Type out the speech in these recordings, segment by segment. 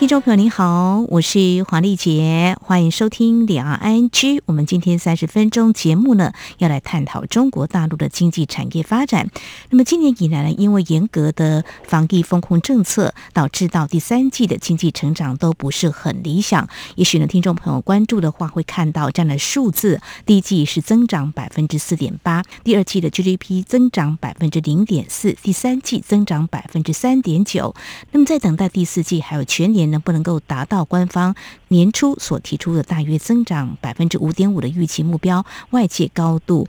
听众朋友您好，我是黄丽杰，欢迎收听两岸 ING。我们今天三十分钟节目呢，要来探讨中国大陆的经济产业发展。那么今年以来呢，因为严格的防疫风控政策，导致到第三季的经济成长都不是很理想。也许呢，听众朋友关注的话，会看到这样的数字：第一季是增长百分之四点八，第二季的 GDP 增长百分之零点四，第三季增长百分之三点九。那么在等待第四季还有全年。能不能够达到官方年初所提出的大约增长百分之五点五的预期目标？外界高度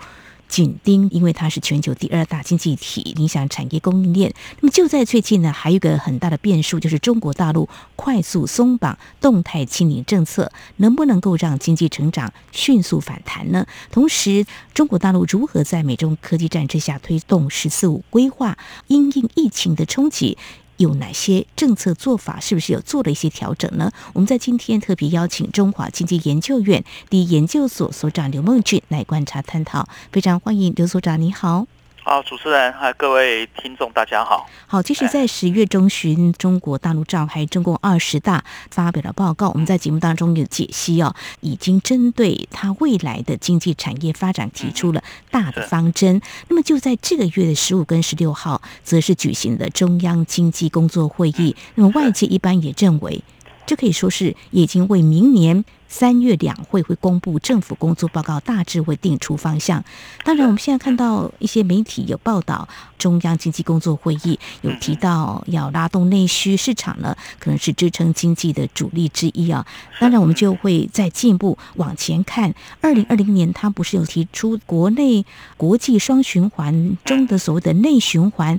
紧盯，因为它是全球第二大经济体，影响产业供应链。那么就在最近呢，还有一个很大的变数，就是中国大陆快速松绑动态清零政策，能不能够让经济成长迅速反弹呢？同时，中国大陆如何在美中科技战之下推动“十四五”规划，因应疫情的冲击？有哪些政策做法？是不是有做了一些调整呢？我们在今天特别邀请中华经济研究院第一研究所所长刘梦俊来观察探讨，非常欢迎刘所长，你好。好，主持人和各位听众，大家好。好，其实，在十月中旬，中国大陆召开中共二十大发表了报告，我们在节目当中有解析哦，已经针对它未来的经济产业发展提出了大的方针。那么就在这个月的十五跟十六号，则是举行了中央经济工作会议。那么外界一般也认为，这可以说是已经为明年。三月两会会公布政府工作报告，大致会定出方向。当然，我们现在看到一些媒体有报道，中央经济工作会议有提到要拉动内需市场呢，可能是支撑经济的主力之一啊。当然，我们就会再进一步往前看。二零二零年，他不是有提出国内国际双循环中的所谓的内循环？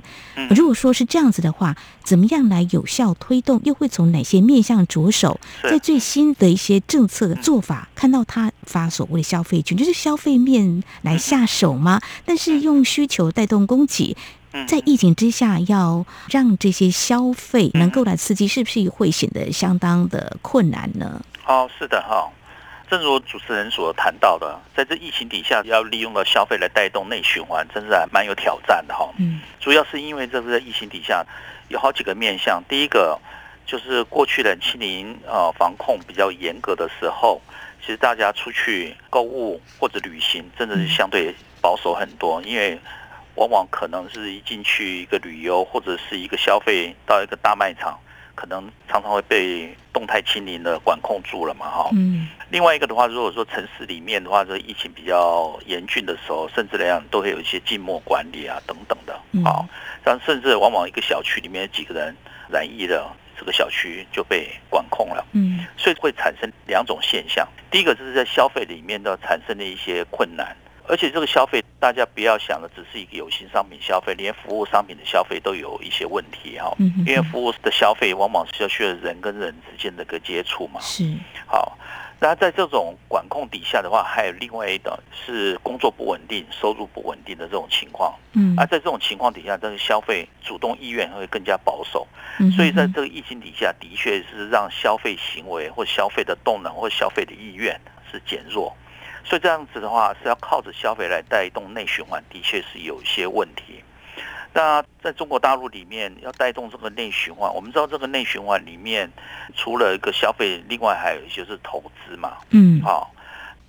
如果说是这样子的话，怎么样来有效推动？又会从哪些面向着手？在最新的一些政策。的做法，看到他发所谓的消费群，就是消费面来下手吗？但是用需求带动供给，在疫情之下，要让这些消费能够来刺激，是不是会显得相当的困难呢？哦，是的哈，正如主持人所谈到的，在这疫情底下，要利用到消费来带动内循环，真是还蛮有挑战的哈。嗯，主要是因为这是在疫情底下有好几个面向，第一个。就是过去的清零呃防控比较严格的时候，其实大家出去购物或者旅行，真的是相对保守很多，因为往往可能是一进去一个旅游或者是一个消费到一个大卖场，可能常常会被动态清零的管控住了嘛哈。嗯。另外一个的话，如果说城市里面的话，这疫情比较严峻的时候，甚至来讲都会有一些静默管理啊等等的。好，但甚至往往一个小区里面几个人染疫了。这个小区就被管控了，嗯，所以会产生两种现象。第一个就是在消费里面的产生的一些困难，而且这个消费大家不要想的只是一个有形商品消费，连服务商品的消费都有一些问题哈。因为服务的消费往往是要需要人跟人之间的个接触嘛，是好。那在这种管控底下的话，还有另外一种是工作不稳定、收入不稳定的这种情况。嗯，而在这种情况底下，这个消费主动意愿会更加保守。嗯，所以在这个疫情底下，的确是让消费行为或消费的动能或消费的意愿是减弱。所以这样子的话，是要靠着消费来带动内循环，的确是有一些问题。那在中国大陆里面要带动这个内循环，我们知道这个内循环里面除了一个消费，另外还有一些是投资嘛。嗯，好。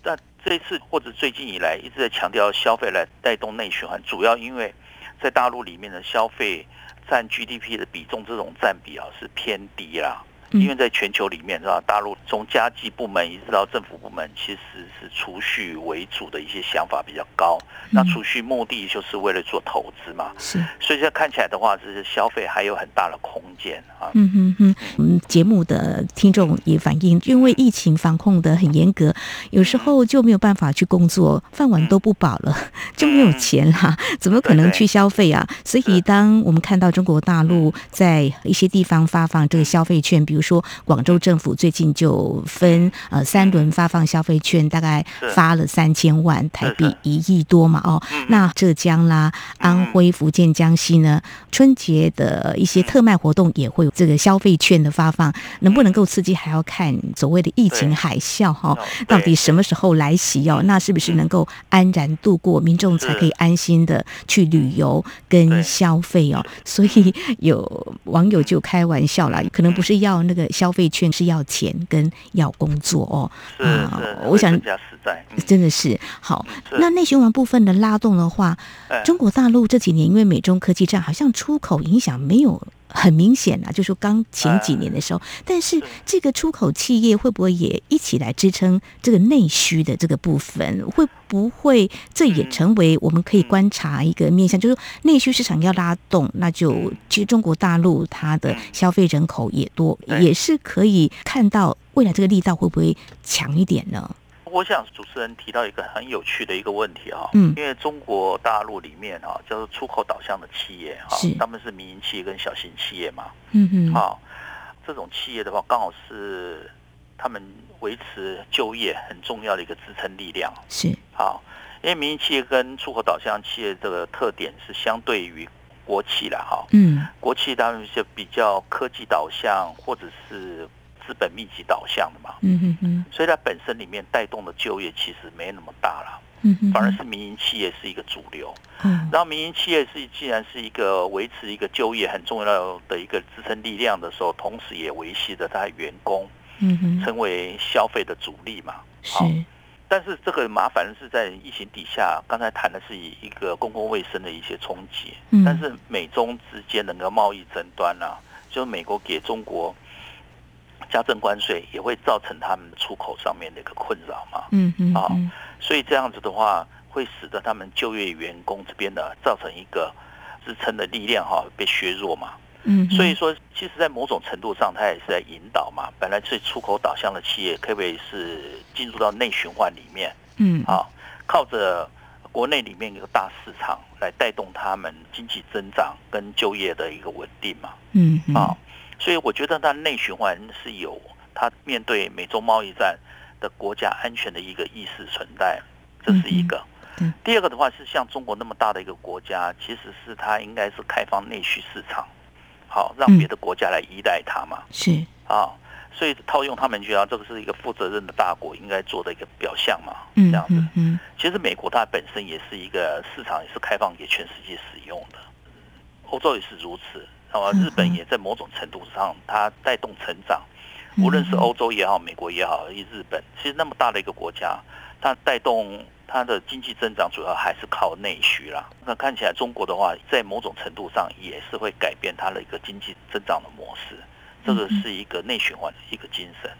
那这一次或者最近以来一直在强调消费来带动内循环，主要因为在大陆里面的消费占 GDP 的比重这种占比啊是偏低啦。因为在全球里面，是吧？大陆从家计部门一直到政府部门，其实是储蓄为主的一些想法比较高。那储蓄目的就是为了做投资嘛。是。所以现在看起来的话，这是消费还有很大的空间啊。嗯哼哼。嗯，节目的听众也反映，因为疫情防控的很严格，有时候就没有办法去工作，饭碗都不保了，就没有钱啦，怎么可能去消费啊？所以，当我们看到中国大陆在一些地方发放这个消费券，比如说广州政府最近就分呃三轮发放消费券，大概发了三千万台币，一亿多嘛。哦，那浙江啦、安徽、福建、江西呢，春节的一些特卖活动也会有这个消费券的发放，能不能够刺激，还要看所谓的疫情海啸哈，到底什么时候来袭哦？那是不是能够安然度过，民众才可以安心的去旅游跟消费哦？所以有网友就开玩笑啦，可能不是要那个消费券，是要钱跟要工作哦。啊，我想比较实在，真的是好。那内循环部分的拉动的话，中国大陆这几年因为美中科技战，好像出口影响没有。很明显啊，就说刚前几年的时候，但是这个出口企业会不会也一起来支撑这个内需的这个部分？会不会这也成为我们可以观察一个面向？就是内需市场要拉动，那就其实中国大陆它的消费人口也多，也是可以看到未来这个力道会不会强一点呢？我想主持人提到一个很有趣的一个问题啊，嗯，因为中国大陆里面啊，叫做出口导向的企业哈，他们是民营企业跟小型企业嘛，嗯嗯，好，这种企业的话，刚好是他们维持就业很重要的一个支撑力量，是，好，因为民营企业跟出口导向企业这个特点是相对于国企了哈，嗯，国企当然是比较科技导向或者是。资本密集导向的嘛，嗯嗯嗯，所以它本身里面带动的就业其实没那么大了，嗯嗯，反而是民营企业是一个主流，嗯，然后民营企业是既然是一个维持一个就业很重要的一个支撑力量的时候，同时也维系着它员工，嗯哼，成为消费的主力嘛，是，但是这个麻烦是在疫情底下，刚才谈的是以一个公共卫生的一些冲击，嗯，但是美中之间的那个贸易争端呢，就是美国给中国。加征关税也会造成他们的出口上面的一个困扰嘛？嗯嗯啊，所以这样子的话，会使得他们就业员工这边呢，造成一个支撑的力量哈被削弱嘛。嗯，所以说，其实，在某种程度上，它也是在引导嘛。本来是出口导向的企业，可不可以是进入到内循环里面？嗯啊，靠着国内里面一个大市场来带动他们经济增长跟就业的一个稳定嘛。嗯啊。所以我觉得它内循环是有它面对美洲贸易战的国家安全的一个意识存在，这是一个。第二个的话是像中国那么大的一个国家，其实是它应该是开放内需市场，好让别的国家来依赖它嘛。是啊，所以套用他们就要这个是一个负责任的大国应该做的一个表象嘛。这样子。嗯。其实美国它本身也是一个市场，也是开放给全世界使用的，欧洲也是如此。啊，日本也在某种程度上，它带动成长。无论是欧洲也好，美国也好，以日本，其实那么大的一个国家，它带动它的经济增长，主要还是靠内需啦。那看起来中国的话，在某种程度上也是会改变它的一个经济增长的模式。这个是一个内循环的一个精神。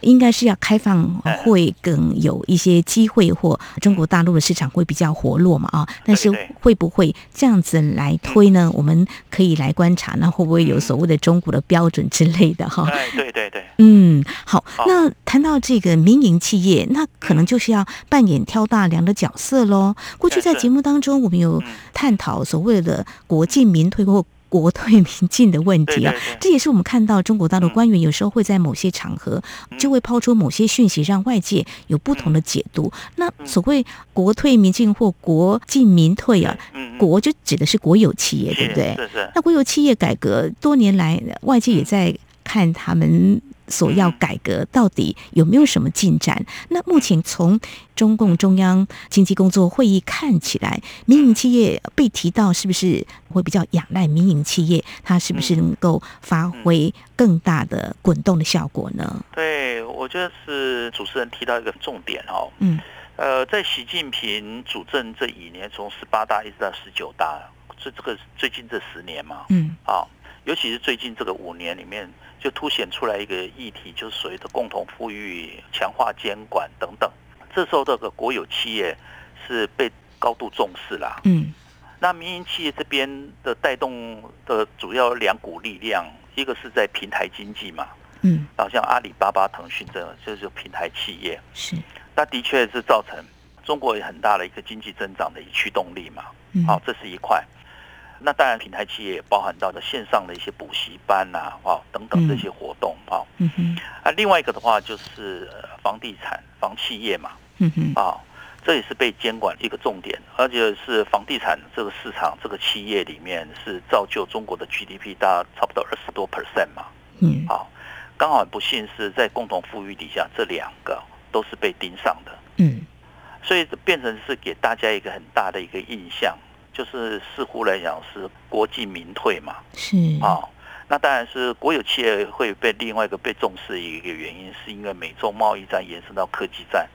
应该是要开放，会更有一些机会，或中国大陆的市场会比较活络嘛啊？但是会不会这样子来推呢？我们可以来观察，那会不会有所谓的中国的标准之类的哈？对对对，嗯，好。那谈到这个民营企业，那可能就是要扮演挑大梁的角色喽。过去在节目当中，我们有探讨所谓的国进民退或。国退民进的问题啊，这也是我们看到中国大陆官员有时候会在某些场合就会抛出某些讯息，让外界有不同的解读。那所谓国退民进或国进民退啊，国就指的是国有企业，对不对？是是那国有企业改革多年来，外界也在看他们。所要改革到底有没有什么进展？那目前从中共中央经济工作会议看起来，民营企业被提到是不是会比较仰赖民营企业？它是不是能够发挥更大的滚动的效果呢？对，我觉得是主持人提到一个重点哦。嗯，呃，在习近平主政这一年，从十八大一直到十九大，这这个最近这十年嘛，嗯，啊，尤其是最近这个五年里面。就凸显出来一个议题，就是所谓的共同富裕、强化监管等等。这时候这个国有企业是被高度重视啦。嗯，那民营企业这边的带动的主要两股力量，一个是在平台经济嘛。嗯，好像阿里巴巴、腾讯这就是平台企业。是，那的确是造成中国很大的一个经济增长的一驱动力嘛。嗯，好，这是一块。那当然，平台企业也包含到了线上的一些补习班呐，啊，等等这些活动，哈，嗯。哼，啊，另外一个的话就是房地产、房企业嘛，嗯哼，啊，这也是被监管一个重点，而且是房地产这个市场这个企业里面是造就中国的 GDP 大差不多二十多 percent 嘛，嗯，好，刚好不幸是在共同富裕底下，这两个都是被盯上的，嗯，所以变成是给大家一个很大的一个印象。就是似乎来讲是国进民退嘛，是。啊、哦，那当然是国有企业会被另外一个被重视的一个原因，是因为美洲贸易战延伸到科技战，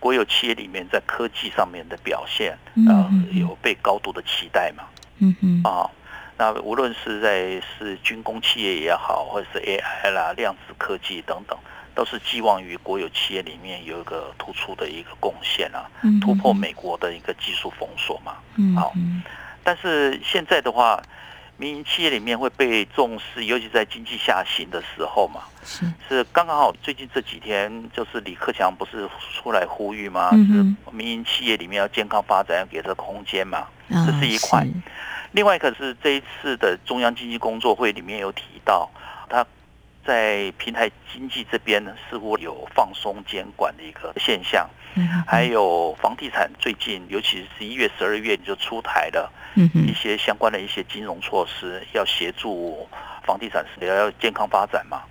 国有企业里面在科技上面的表现，呃，有被高度的期待嘛，嗯嗯。啊，那无论是在是军工企业也好，或者是 AI 啦、量子科技等等。都是寄望于国有企业里面有一个突出的一个贡献啊，突破美国的一个技术封锁嘛。嗯好，但是现在的话，民营企业里面会被重视，尤其在经济下行的时候嘛。是是刚刚好，最近这几天就是李克强不是出来呼吁吗？是民营企业里面要健康发展，要给这空间嘛。这是一块。另外一个是这一次的中央经济工作会里面有提到他。在平台经济这边呢，似乎有放松监管的一个现象，还有房地产最近，尤其是十一月、十二月你就出台了一些相关的一些金融措施，要协助房地产是要健康发展嘛。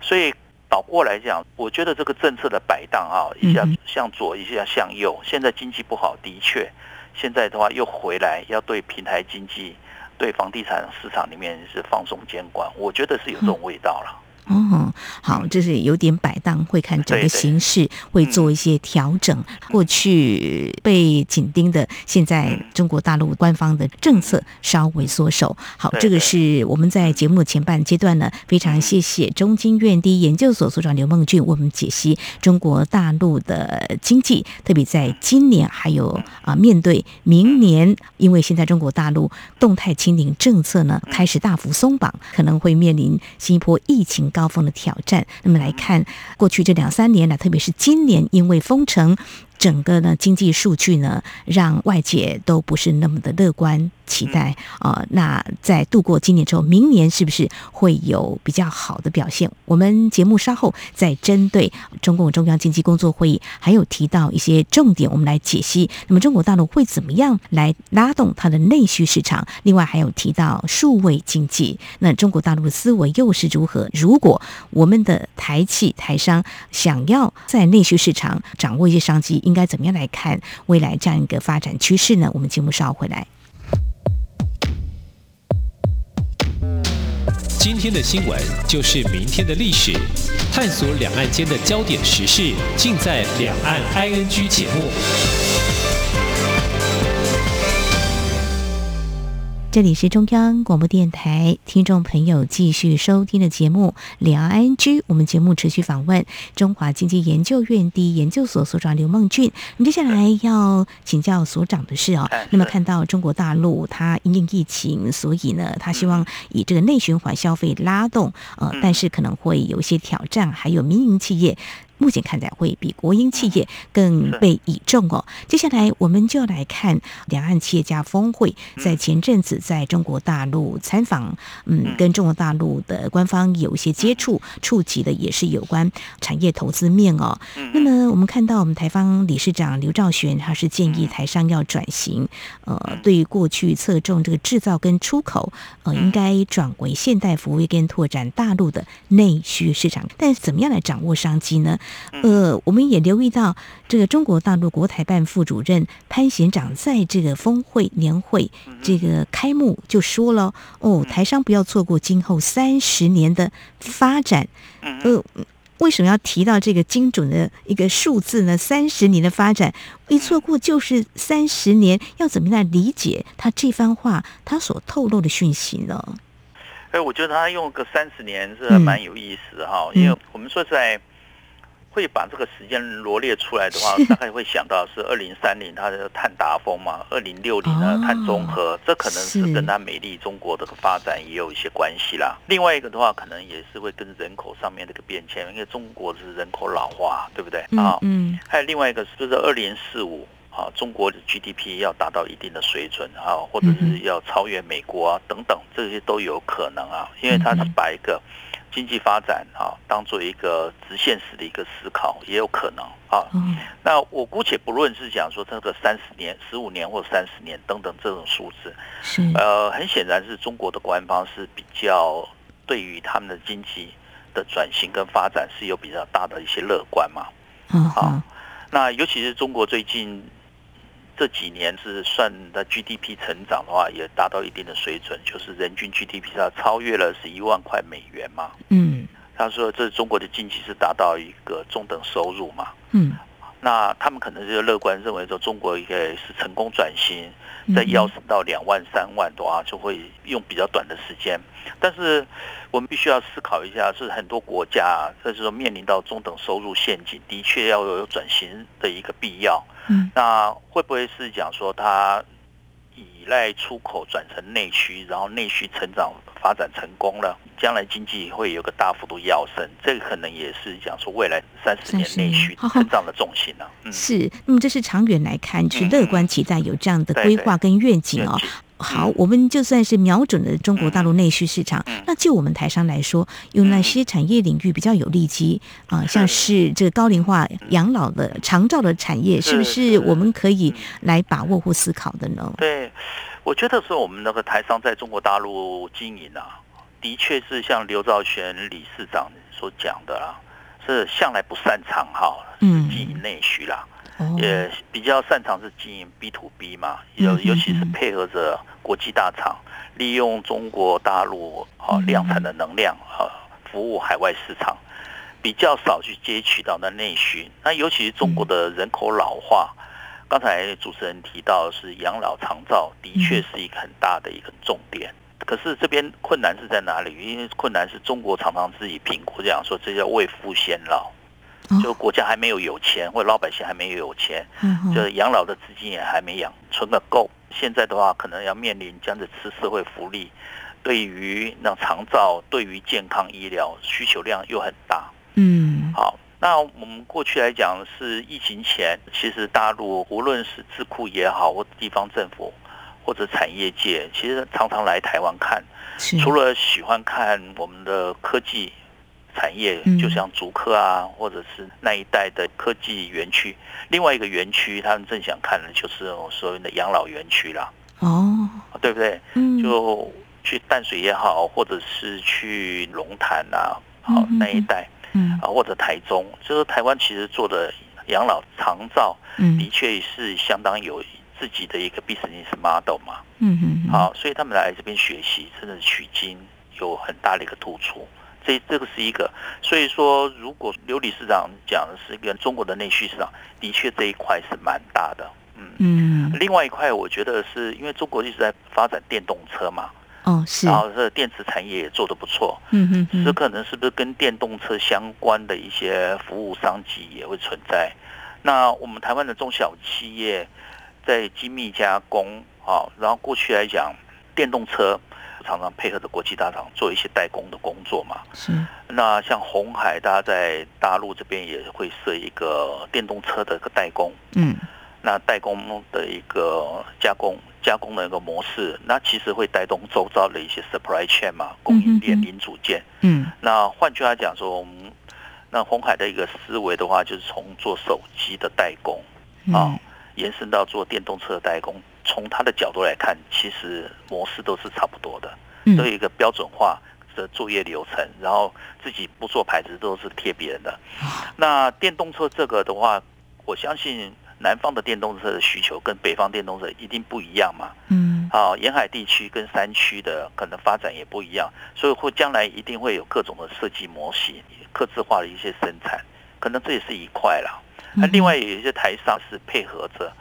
所以倒过来讲，我觉得这个政策的摆荡啊，一下向左，一下向右。现在经济不好，的确，现在的话又回来要对平台经济。对房地产市场里面是放松监管，我觉得是有这种味道了。哦，好，就是有点摆荡，会看整个形势，会做一些调整。过去被紧盯的，现在中国大陆官方的政策稍微缩手。好，这个是我们在节目的前半阶段呢，非常谢谢中经院第一研究所所长刘梦俊为我们解析中国大陆的经济，特别在今年还有啊，面对明年，因为现在中国大陆动态清零政策呢开始大幅松绑，可能会面临新一波疫情。高峰的挑战。那么来看过去这两三年呢，特别是今年，因为封城。整个呢经济数据呢，让外界都不是那么的乐观期待啊、呃。那在度过今年之后，明年是不是会有比较好的表现？我们节目稍后再针对中共中央经济工作会议，还有提到一些重点，我们来解析。那么中国大陆会怎么样来拉动它的内需市场？另外还有提到数位经济，那中国大陆的思维又是如何？如果我们的台企台商想要在内需市场掌握一些商机，应该怎么样来看未来这样一个发展趋势呢？我们节目稍后回来。今天的新闻就是明天的历史，探索两岸间的焦点时事，尽在《两岸 ING》节目。这里是中央广播电台听众朋友继续收听的节目《两岸 ING》，我们节目持续访问中华经济研究院第一研究所所长刘梦俊。那么接下来要请教所长的是哦，那么看到中国大陆它因应疫情，所以呢，它希望以这个内循环消费拉动，呃，但是可能会有一些挑战，还有民营企业。目前看来会比国营企业更被倚重哦。接下来我们就来看两岸企业家峰会，在前阵子在中国大陆参访，嗯，跟中国大陆的官方有一些接触，触及的也是有关产业投资面哦。那么我们看到我们台方理事长刘兆玄，他是建议台商要转型，呃，对于过去侧重这个制造跟出口，呃，应该转为现代服务业跟拓展大陆的内需市场。但是怎么样来掌握商机呢？呃，我们也留意到，这个中国大陆国台办副主任潘贤长在这个峰会年会这个开幕就说了：“哦，台商不要错过今后三十年的发展。”呃，为什么要提到这个精准的一个数字呢？三十年的发展，一错过就是三十年，要怎么来理解他这番话他所透露的讯息呢？哎，我觉得他用个三十年是蛮有意思哈，嗯、因为我们说在。会把这个时间罗列出来的话，大概会想到是二零三零，它的碳达峰嘛，二零六零呢碳中和，这可能是跟它美丽中国的发展也有一些关系啦。另外一个的话，可能也是会跟人口上面的一个变迁，因为中国是人口老化，对不对啊？嗯。还有另外一个是不是二零四五？啊，中国的 GDP 要达到一定的水准啊，或者是要超越美国啊等等，这些都有可能啊，因为它是把一个经济发展啊当做一个直线式的一个思考，也有可能啊。那我姑且不论是讲说这个三十年、十五年或三十年等等这种数字，呃，很显然是中国的官方是比较对于他们的经济的转型跟发展是有比较大的一些乐观嘛。嗯好，那尤其是中国最近。这几年是算的 GDP 成长的话，也达到一定的水准，就是人均 GDP 它超越了十一万块美元嘛。嗯，他说这中国的经济是达到一个中等收入嘛。嗯，那他们可能就乐观认为说中国应该是成功转型，再跃升到两万三万的话，就会用比较短的时间。但是我们必须要思考一下，是很多国家就是说面临到中等收入陷阱，的确要有转型的一个必要。嗯，那会不会是讲说它依赖出口转成内需，然后内需成长发展成功了，将来经济会有个大幅度跃升？这个可能也是讲说未来三十年内需成长的重心呢、啊。嗯，是。那么这是长远来看，是乐观期待有这样的规划跟愿景哦。好，我们就算是瞄准了中国大陆内需市场，那就我们台商来说，有哪些产业领域比较有利基啊？像是这个高龄化养老的长照的产业，是不是我们可以来把握或思考的呢？对，我觉得是我们那个台商在中国大陆经营啊，的确是像刘兆玄理事长所讲的啦，是向来不擅长哈，经营内需啦。也比较擅长是经营 B to B 嘛，尤尤其是配合着国际大厂，利用中国大陆啊量产的能量啊，服务海外市场，比较少去接取到的内需。那尤其是中国的人口老化，刚才主持人提到是养老长照，的确是一个很大的一个重点。可是这边困难是在哪里？因为困难是中国常常自己评估这样说，这叫未富先老。就国家还没有有钱，或者老百姓还没有有钱，就是养老的资金也还没养存个够。现在的话，可能要面临这样子吃社会福利，对于那长照、对于健康医疗需求量又很大。嗯，好，那我们过去来讲是疫情前，其实大陆无论是智库也好，或地方政府或者产业界，其实常常来台湾看，除了喜欢看我们的科技。产业就像竹科啊，或者是那一带的科技园区。另外一个园区，他们正想看的就是所谓的养老园区啦。哦，对不对？就去淡水也好，或者是去龙潭啊，好那一带，嗯啊或者台中，就是台湾其实做的养老长照，的确是相当有自己的一个 business model 嘛。嗯嗯。好，所以他们来这边学习，真的取经有很大的一个突出。这这个是一个，所以说，如果刘理事长讲的是跟中国的内需市场，的确这一块是蛮大的，嗯嗯。另外一块，我觉得是因为中国一直在发展电动车嘛，哦是，然后这电池产业也做得不错，嗯嗯，这可能是不是跟电动车相关的一些服务商机也会存在？那我们台湾的中小企业在精密加工啊，然后过去来讲，电动车。常常配合着国际大厂做一些代工的工作嘛。是。那像红海，大家在大陆这边也会设一个电动车的一个代工。嗯。那代工的一个加工加工的一个模式，那其实会带动周遭的一些 supply chain 嘛，供应链零组件。嗯。那换句话讲说，我们那红海的一个思维的话，就是从做手机的代工啊，延伸到做电动车的代工。从他的角度来看，其实模式都是差不多的，都有一个标准化的作业流程，然后自己不做牌子，都是贴别人的。那电动车这个的话，我相信南方的电动车的需求跟北方电动车一定不一样嘛。嗯，好，沿海地区跟山区的可能发展也不一样，所以会将来一定会有各种的设计模型、刻制化的一些生产，可能这也是一块啦。那另外有一些台商是配合着。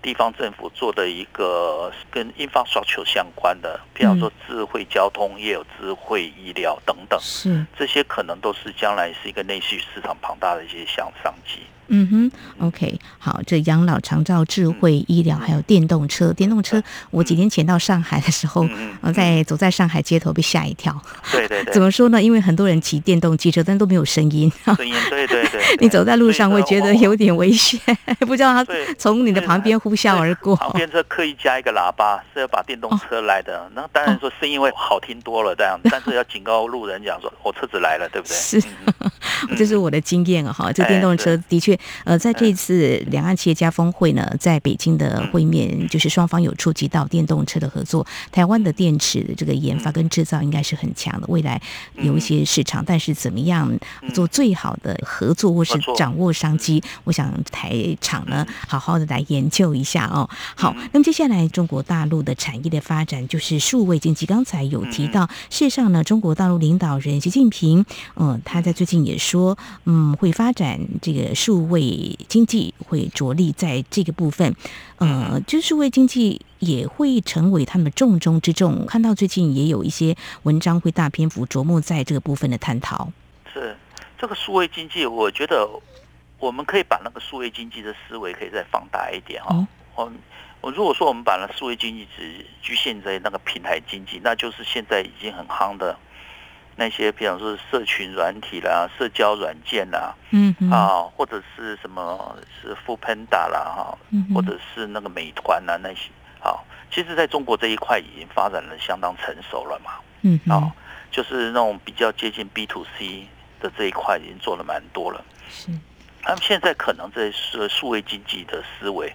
地方政府做的一个跟 infrastructure 相关的，比方说智慧交通，也有智慧医疗等等，是。这些可能都是将来是一个内需市场庞大的一些向商机。嗯哼，OK，好，这养老、长照、智慧医疗，还有电动车。电动车，我几天前到上海的时候，嗯，在走在上海街头被吓一跳。对对对。怎么说呢？因为很多人骑电动机车，但都没有声音。声音，对对对。你走在路上会觉得有点危险，不知道他从你的旁边呼啸而过。旁边车刻意加一个喇叭，是要把电动车来的。哦、那当然说声音会好听多了，这样，但是要警告路人讲说，我车子来了，对不对？是，这是我的经验啊！哈，这电动车的确，呃，在这次两岸企业家峰会呢，在北京的会面，就是双方有触及到电动车的合作。台湾的电池的这个研发跟制造应该是很强的，未来有一些市场，但是怎么样做最好的合作或是掌握商机，我想台厂呢好好的来研究一下哦。好，那么接下来中国大陆的产业的发展就是数位经济。刚才有提到，事实上呢，中国大陆领导人习近平，嗯，他在最近也说，嗯，会发展这个数位经济，会着力在这个部分，呃，就是数位经济也会成为他们重中之重。看到最近也有一些文章会大篇幅琢磨在这个部分的探讨。是这个数位经济，我觉得我们可以把那个数位经济的思维可以再放大一点哦。我我如果说我们把那数位经济只局限在那个平台经济，那就是现在已经很夯的那些，比方说社群软体啦、社交软件啦，嗯啊，或者是什么是 Foodpanda 啦哈，或者是那个美团啊那些，好，其实在中国这一块已经发展的相当成熟了嘛，嗯啊，就是那种比较接近 B to C 的这一块已经做了蛮多了，是，他们现在可能这是数位经济的思维。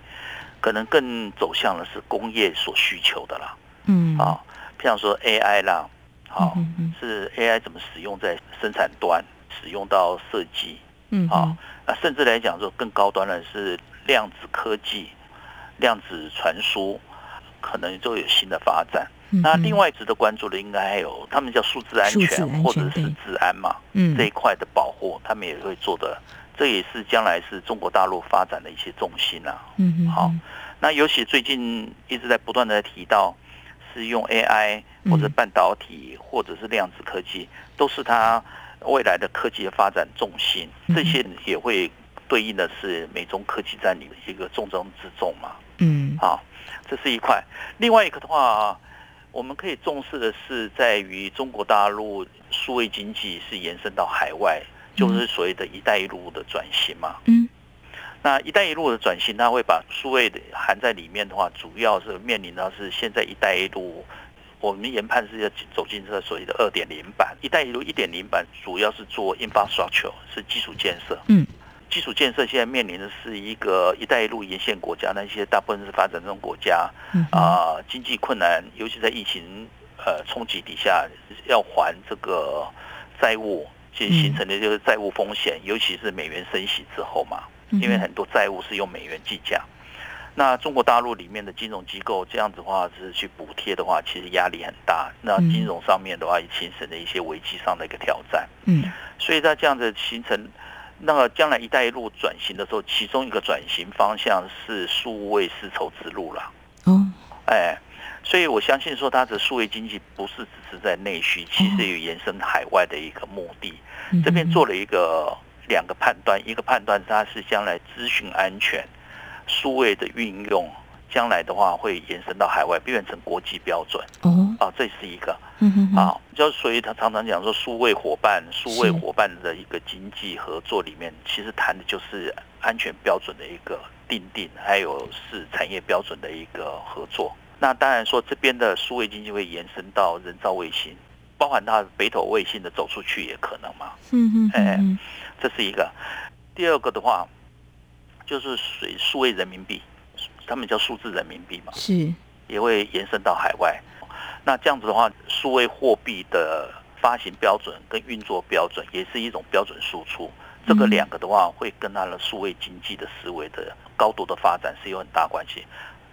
可能更走向的是工业所需求的啦，嗯，啊，譬方说 AI 啦，好，是 AI 怎么使用在生产端，使用到设计，嗯，好，那甚至来讲说更高端的是量子科技、量子传输，可能都有新的发展。那另外值得关注的，应该还有他们叫数字安全或者是治安嘛，嗯，这一块的保护，他们也会做的。这也是将来是中国大陆发展的一些重心啊。嗯，好，那尤其最近一直在不断的提到，是用 AI 或者半导体或者是量子科技，都是它未来的科技的发展重心。这些也会对应的是美中科技战里的一个重中之重嘛。嗯，好，这是一块。另外一个的话，我们可以重视的是，在于中国大陆数位经济是延伸到海外。就是所谓的一带一路的转型嘛。嗯，那一带一路的转型，它会把数位的含在里面的话，主要是面临到是现在一带一路，我们研判是要走进这所谓的二点零版。一带一路一点零版主要是做 infrastructure，是基础建设。嗯，基础建设现在面临的是一个一带一路沿线国家，那些大部分是发展中国家，啊，经济困难，尤其在疫情呃冲击底下，要还这个债务。其实形成的就是债务风险，尤其是美元升息之后嘛，因为很多债务是用美元计价。那中国大陆里面的金融机构这样子的话是去补贴的话，其实压力很大。那金融上面的话也形成了一些危机上的一个挑战。嗯，所以在这样子形成，那个将来一带一路转型的时候，其中一个转型方向是数位丝绸之路了。哦，哎。所以我相信说，它的数位经济不是只是在内需，其实有延伸海外的一个目的。这边做了一个两个判断，一个判断它是将来资讯安全、数位的运用，将来的话会延伸到海外，变成国际标准。哦，啊，这是一个。嗯哼啊，就所以他常常讲说，数位伙伴、数位伙伴的一个经济合作里面，其实谈的就是安全标准的一个定定，还有是产业标准的一个合作。那当然说，这边的数位经济会延伸到人造卫星，包含它北斗卫星的走出去也可能嘛。嗯嗯，哎，这是一个。第二个的话，就是属数位人民币，他们叫数字人民币嘛，是也会延伸到海外。那这样子的话，数位货币的发行标准跟运作标准也是一种标准输出。这个两个的话，会跟它的数位经济的思维的高度的发展是有很大关系。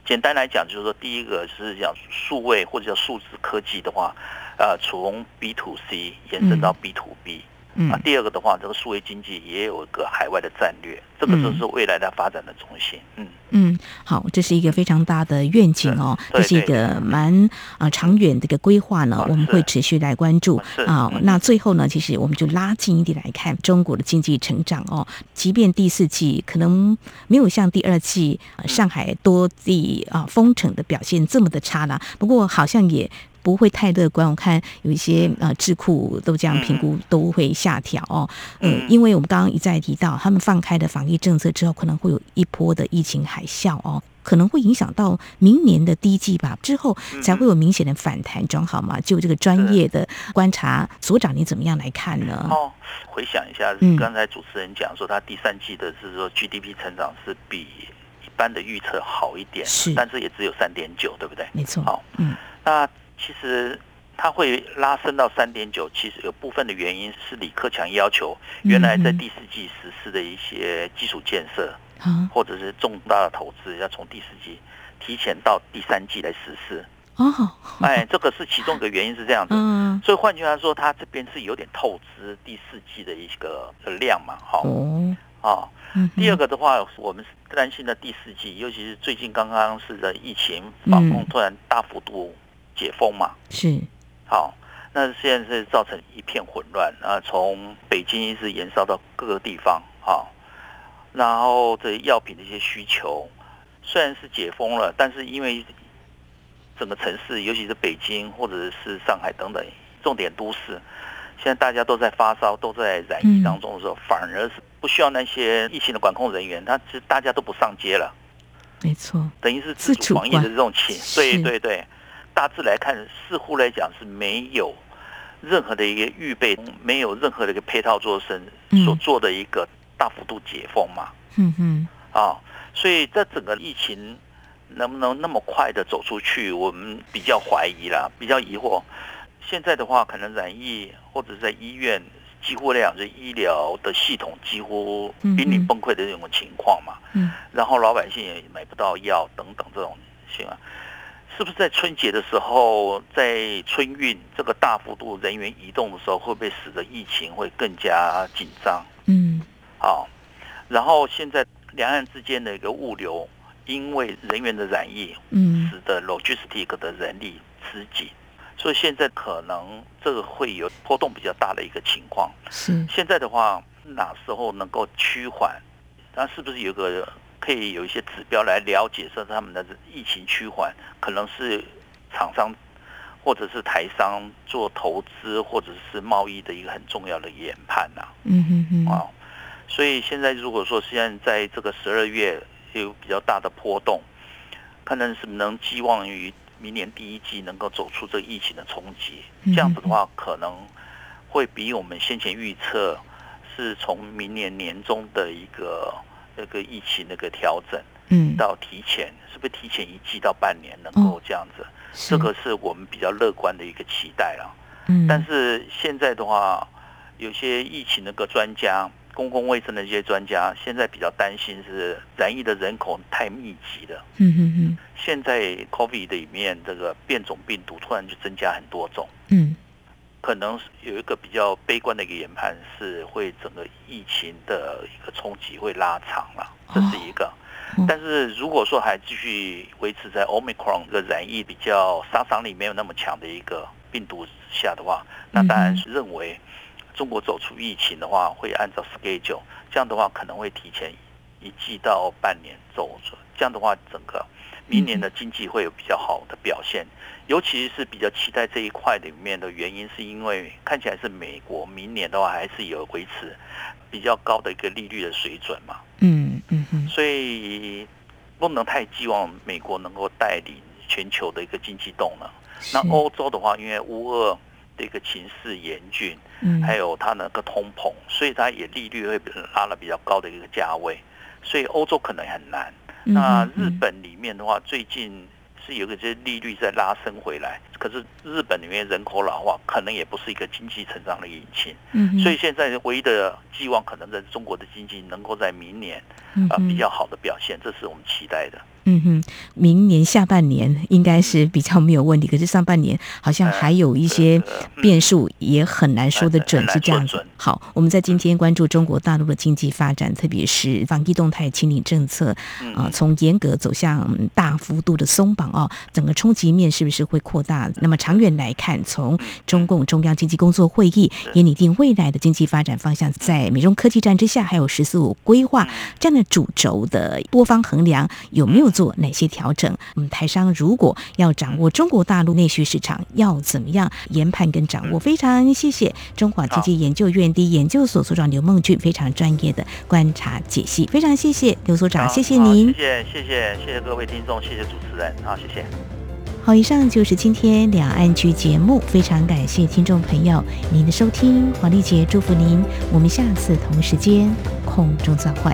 简单来讲，就是说，第一个是讲数位或者叫数字科技的话，呃，从 B to C 延伸到 B to B。嗯，第二个的话，这个数位经济也有一个海外的战略，这个就是未来的发展的中心。嗯。嗯，好，这是一个非常大的愿景哦，这是一个蛮啊长远的一个规划呢，我们会持续来关注。啊。那最后呢，其实我们就拉近一点来看中国的经济成长哦，即便第四季可能没有像第二季上海多地啊封城的表现这么的差啦，不过好像也。不会太乐观。我看有一些呃智库都这样评估，都会下调哦。嗯，因为我们刚刚一再提到，他们放开的防疫政策之后，可能会有一波的疫情海啸哦。可能会影响到明年的第一季吧，之后才会有明显的反弹，装好嘛？就这个专业的观察，所长你怎么样来看呢？哦，回想一下，刚才主持人讲说，他第三季的是说 GDP 成长是比一般的预测好一点，是，但是也只有三点九，对不对？没错。好，嗯，那其实它会拉升到三点九，其实有部分的原因是李克强要求原来在第四季实施的一些基础建设。或者是重大的投资要从第四季提前到第三季来实施。哦，哎，这个是其中一个原因是这样子，嗯，所以换句话说，它这边是有点透支第四季的一个量嘛，哈，哦，第二个的话，我们是担心的第四季，尤其是最近刚刚是的疫情防控突然大幅度解封嘛，是，好，那现在是造成一片混乱啊，从北京一直延烧到各个地方，哈。然后这药品的一些需求，虽然是解封了，但是因为整个城市，尤其是北京或者是上海等等重点都市，现在大家都在发烧，都在染疫当中的时候，反而是不需要那些疫情的管控人员，他其实大家都不上街了。没错，等于是自主防疫的这种情，对对对，大致来看，似乎来讲是没有任何的一个预备，没有任何的一个配套做成所做的一个。大幅度解封嘛，嗯嗯，啊，所以在整个疫情能不能那么快的走出去，我们比较怀疑啦，比较疑惑。现在的话，可能染疫或者是在医院，几乎来讲，是医疗的系统几乎濒临崩溃的这种情况嘛，嗯，然后老百姓也买不到药等等这种情况，是不是在春节的时候，在春运这个大幅度人员移动的时候，会不会使得疫情会更加紧张？嗯。好，然后现在两岸之间的一个物流，因为人员的染疫，嗯，使得 logistic 的人力吃紧，所以现在可能这个会有波动比较大的一个情况。是，现在的话，哪时候能够趋缓？那是不是有个可以有一些指标来了解说他们的疫情趋缓？可能是厂商或者是台商做投资或者是贸易的一个很重要的研判呐。嗯哼哼，啊。所以现在如果说现在在这个十二月有比较大的波动，可能是能寄望于明年第一季能够走出这个疫情的冲击，这样子的话可能会比我们先前预测是从明年年中的一个那个疫情那个调整，嗯，到提前是不是提前一季到半年能够这样子，这个是我们比较乐观的一个期待了。嗯，但是现在的话，有些疫情那个专家。公共卫生的一些专家现在比较担心是染疫的人口太密集了。嗯嗯嗯。现在 COVID 里面这个变种病毒突然就增加很多种。嗯。可能有一个比较悲观的一个研判是会整个疫情的一个冲击会拉长了，这是一个。但是如果说还继续维持在 Omicron 这个染疫比较杀伤力没有那么强的一个病毒下的话，那当然是认为。中国走出疫情的话，会按照 schedule，这样的话可能会提前一季到半年走，这样的话整个明年的经济会有比较好的表现。尤其是比较期待这一块里面的原因，是因为看起来是美国明年的话还是有维持比较高的一个利率的水准嘛。嗯嗯嗯，所以不能太寄望美国能够带领全球的一个经济动能。那欧洲的话，因为乌俄。这个情势严峻，嗯还有它那个通膨，所以它也利率会拉了比较高的一个价位，所以欧洲可能很难。那日本里面的话，最近是有个些利率在拉升回来，可是日本里面人口老化，可能也不是一个经济成长的引擎。嗯所以现在唯一的寄望，可能在中国的经济能够在明年啊比较好的表现，这是我们期待的。嗯哼，明年下半年应该是比较没有问题，可是上半年好像还有一些变数，也很难说得准，是这样子。好，我们在今天关注中国大陆的经济发展，特别是防疫动态清理政策啊，从严格走向大幅度的松绑哦，整个冲击面是不是会扩大？那么长远来看，从中共中央经济工作会议也拟定未来的经济发展方向，在美中科技战之下，还有“十四五”规划这样的主轴的多方衡量，有没有？做哪些调整？我们台商如果要掌握中国大陆内需市场，要怎么样研判跟掌握？非常谢谢中华经济研究院第一研究所所长刘梦俊非常专业的观察解析，非常谢谢刘所长，谢谢您，谢谢谢谢谢谢各位听众，谢谢主持人，好，谢谢。好，以上就是今天两岸局节目，非常感谢听众朋友您的收听，黄丽杰祝福您，我们下次同时间空中再会。